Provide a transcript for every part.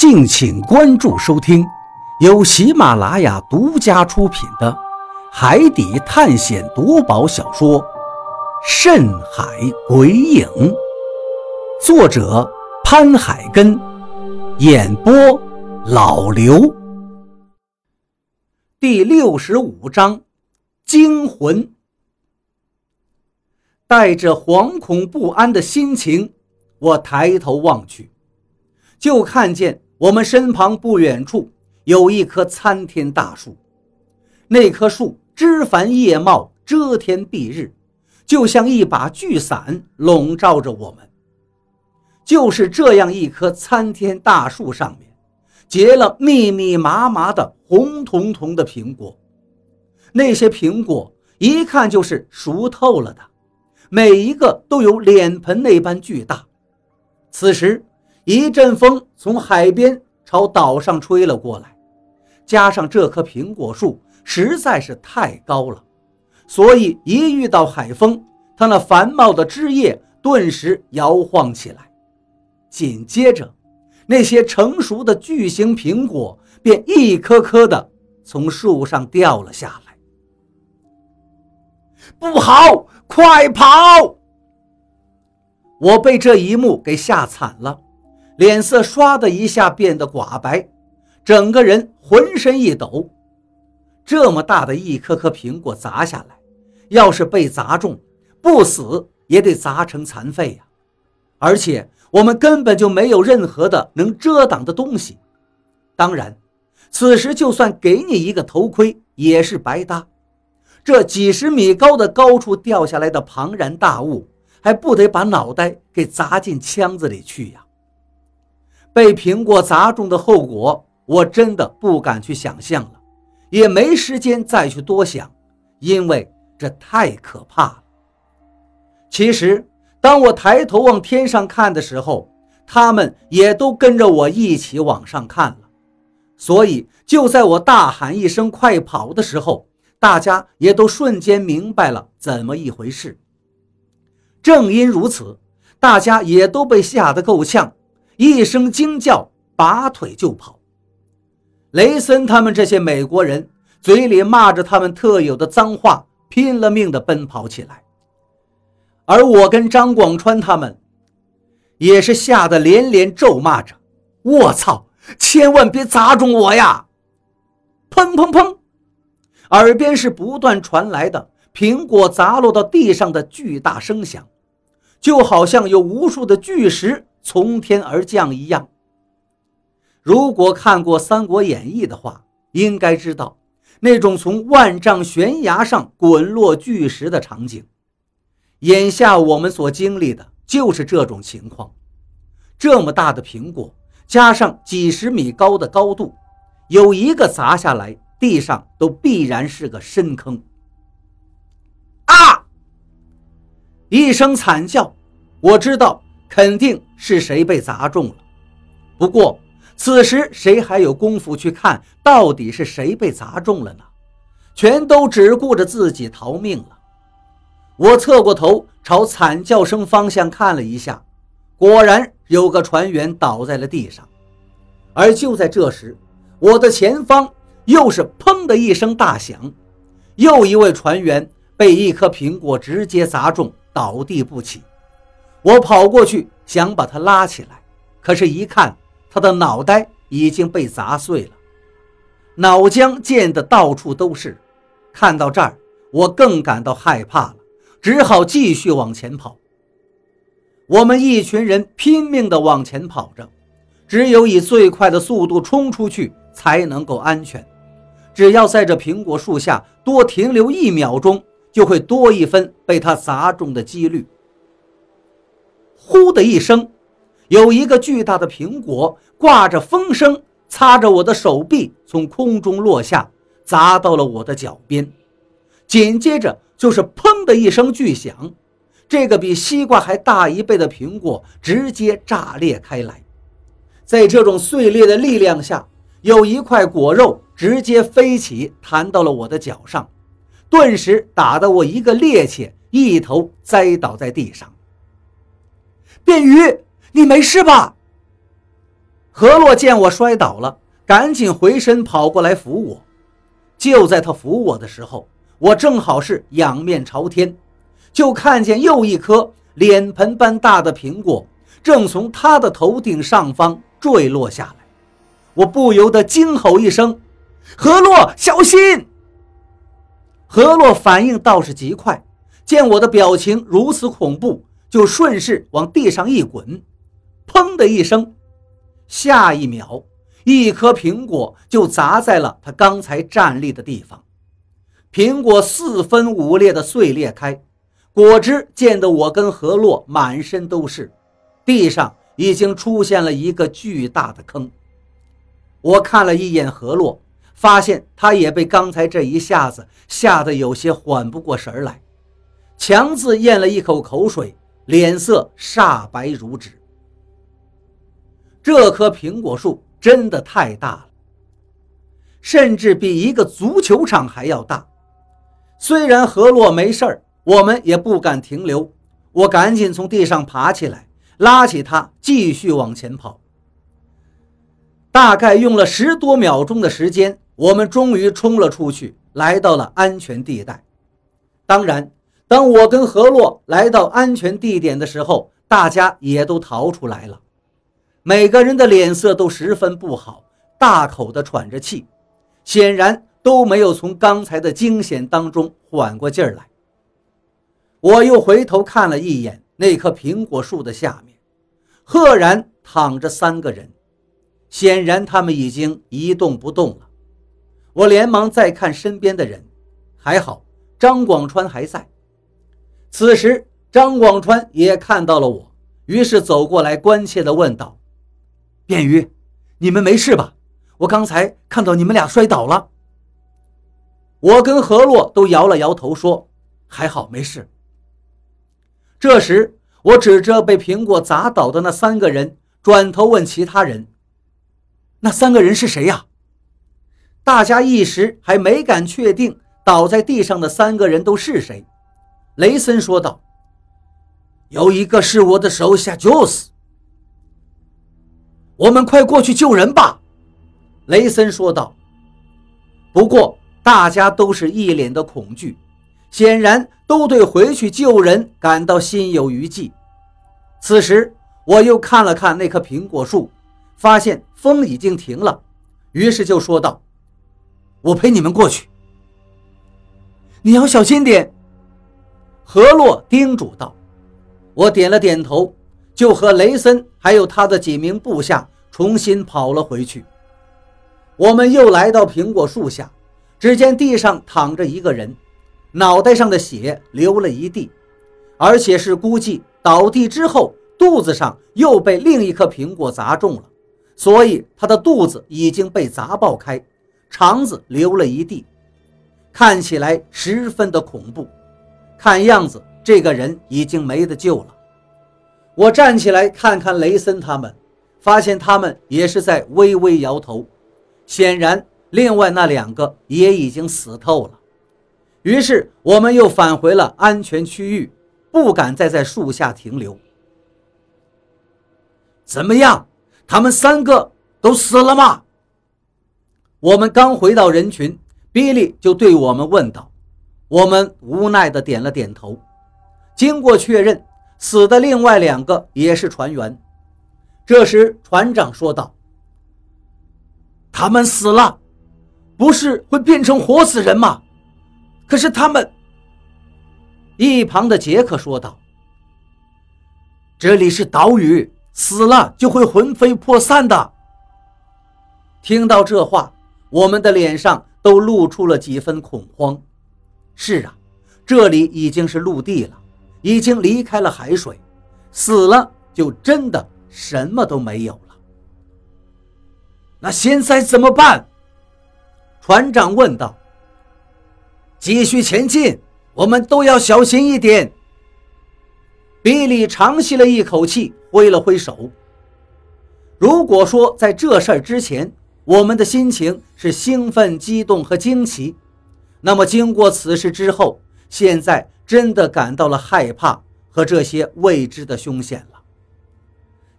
敬请关注收听，由喜马拉雅独家出品的《海底探险夺宝小说》《深海鬼影》，作者潘海根，演播老刘。第六十五章，惊魂。带着惶恐不安的心情，我抬头望去，就看见。我们身旁不远处有一棵参天大树，那棵树枝繁叶茂，遮天蔽日，就像一把巨伞笼罩着我们。就是这样一棵参天大树上面，结了密密麻麻的红彤彤的苹果，那些苹果一看就是熟透了的，每一个都有脸盆那般巨大。此时。一阵风从海边朝岛上吹了过来，加上这棵苹果树实在是太高了，所以一遇到海风，它那繁茂的枝叶顿时摇晃起来。紧接着，那些成熟的巨型苹果便一颗颗的从树上掉了下来。不好，快跑！我被这一幕给吓惨了。脸色唰的一下变得寡白，整个人浑身一抖。这么大的一颗颗苹果砸下来，要是被砸中，不死也得砸成残废呀！而且我们根本就没有任何的能遮挡的东西。当然，此时就算给你一个头盔也是白搭。这几十米高的高处掉下来的庞然大物，还不得把脑袋给砸进腔子里去呀！被苹果砸中的后果，我真的不敢去想象了，也没时间再去多想，因为这太可怕了。其实，当我抬头往天上看的时候，他们也都跟着我一起往上看了。所以，就在我大喊一声“快跑”的时候，大家也都瞬间明白了怎么一回事。正因如此，大家也都被吓得够呛。一声惊叫，拔腿就跑。雷森他们这些美国人嘴里骂着他们特有的脏话，拼了命地奔跑起来。而我跟张广川他们也是吓得连连咒骂着：“我操，千万别砸中我呀！”砰砰砰，耳边是不断传来的苹果砸落到地上的巨大声响，就好像有无数的巨石。从天而降一样。如果看过《三国演义》的话，应该知道那种从万丈悬崖上滚落巨石的场景。眼下我们所经历的就是这种情况。这么大的苹果，加上几十米高的高度，有一个砸下来，地上都必然是个深坑。啊！一声惨叫，我知道。肯定是谁被砸中了，不过此时谁还有功夫去看到底是谁被砸中了呢？全都只顾着自己逃命了。我侧过头朝惨叫声方向看了一下，果然有个船员倒在了地上。而就在这时，我的前方又是砰的一声大响，又一位船员被一颗苹果直接砸中，倒地不起。我跑过去想把他拉起来，可是，一看他的脑袋已经被砸碎了，脑浆溅得到处都是。看到这儿，我更感到害怕了，只好继续往前跑。我们一群人拼命地往前跑着，只有以最快的速度冲出去才能够安全。只要在这苹果树下多停留一秒钟，就会多一分被他砸中的几率。呼的一声，有一个巨大的苹果挂着风声，擦着我的手臂从空中落下，砸到了我的脚边。紧接着就是砰的一声巨响，这个比西瓜还大一倍的苹果直接炸裂开来。在这种碎裂的力量下，有一块果肉直接飞起，弹到了我的脚上，顿时打得我一个趔趄，一头栽倒在地上。便鱼，你没事吧？何洛见我摔倒了，赶紧回身跑过来扶我。就在他扶我的时候，我正好是仰面朝天，就看见又一颗脸盆般大的苹果正从他的头顶上方坠落下来。我不由得惊吼一声：“何洛，小心！”何洛反应倒是极快，见我的表情如此恐怖，就顺势往地上一滚，砰的一声。下一秒，一颗苹果就砸在了他刚才站立的地方，苹果四分五裂的碎裂开，果汁溅得我跟何洛满身都是，地上已经出现了一个巨大的坑。我看了一眼何洛，发现他也被刚才这一下子吓得有些缓不过神来，强自咽了一口口水，脸色煞白如纸。这棵苹果树真的太大了，甚至比一个足球场还要大。虽然何洛没事儿，我们也不敢停留。我赶紧从地上爬起来，拉起他，继续往前跑。大概用了十多秒钟的时间，我们终于冲了出去，来到了安全地带。当然，当我跟何洛来到安全地点的时候，大家也都逃出来了。每个人的脸色都十分不好，大口的喘着气，显然都没有从刚才的惊险当中缓过劲儿来。我又回头看了一眼那棵苹果树的下面，赫然躺着三个人，显然他们已经一动不动了。我连忙再看身边的人，还好张广川还在。此时张广川也看到了我，于是走过来，关切地问道。便于，你们没事吧？我刚才看到你们俩摔倒了。我跟何洛都摇了摇头，说：“还好，没事。”这时，我指着被苹果砸倒的那三个人，转头问其他人：“那三个人是谁呀？”大家一时还没敢确定倒在地上的三个人都是谁。雷森说道：“有一个是我的手下 j o s。”我们快过去救人吧，雷森说道。不过大家都是一脸的恐惧，显然都对回去救人感到心有余悸。此时我又看了看那棵苹果树，发现风已经停了，于是就说道：“我陪你们过去，你要小心点。”何洛叮嘱道。我点了点头。就和雷森还有他的几名部下重新跑了回去。我们又来到苹果树下，只见地上躺着一个人，脑袋上的血流了一地，而且是估计倒地之后肚子上又被另一颗苹果砸中了，所以他的肚子已经被砸爆开，肠子流了一地，看起来十分的恐怖。看样子这个人已经没得救了。我站起来看看雷森他们，发现他们也是在微微摇头，显然另外那两个也已经死透了。于是我们又返回了安全区域，不敢再在树下停留。怎么样？他们三个都死了吗？我们刚回到人群，比利就对我们问道。我们无奈地点了点头。经过确认。死的另外两个也是船员。这时，船长说道：“他们死了，不是会变成活死人吗？可是他们……”一旁的杰克说道：“这里是岛屿，死了就会魂飞魄散的。”听到这话，我们的脸上都露出了几分恐慌。是啊，这里已经是陆地了。已经离开了海水，死了就真的什么都没有了。那现在怎么办？船长问道。继续前进，我们都要小心一点。比利长吸了一口气，挥了挥手。如果说在这事儿之前，我们的心情是兴奋、激动和惊奇，那么经过此事之后，现在。真的感到了害怕和这些未知的凶险了。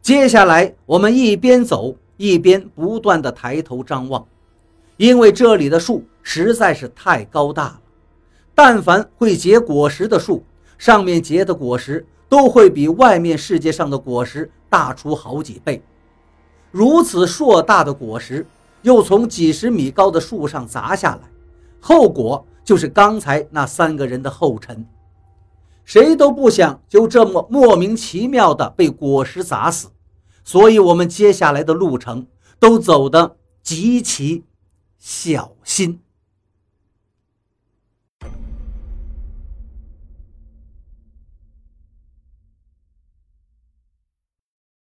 接下来，我们一边走一边不断的抬头张望，因为这里的树实在是太高大了。但凡会结果实的树，上面结的果实都会比外面世界上的果实大出好几倍。如此硕大的果实，又从几十米高的树上砸下来，后果就是刚才那三个人的后尘。谁都不想就这么莫名其妙的被果实砸死，所以我们接下来的路程都走得极其小心。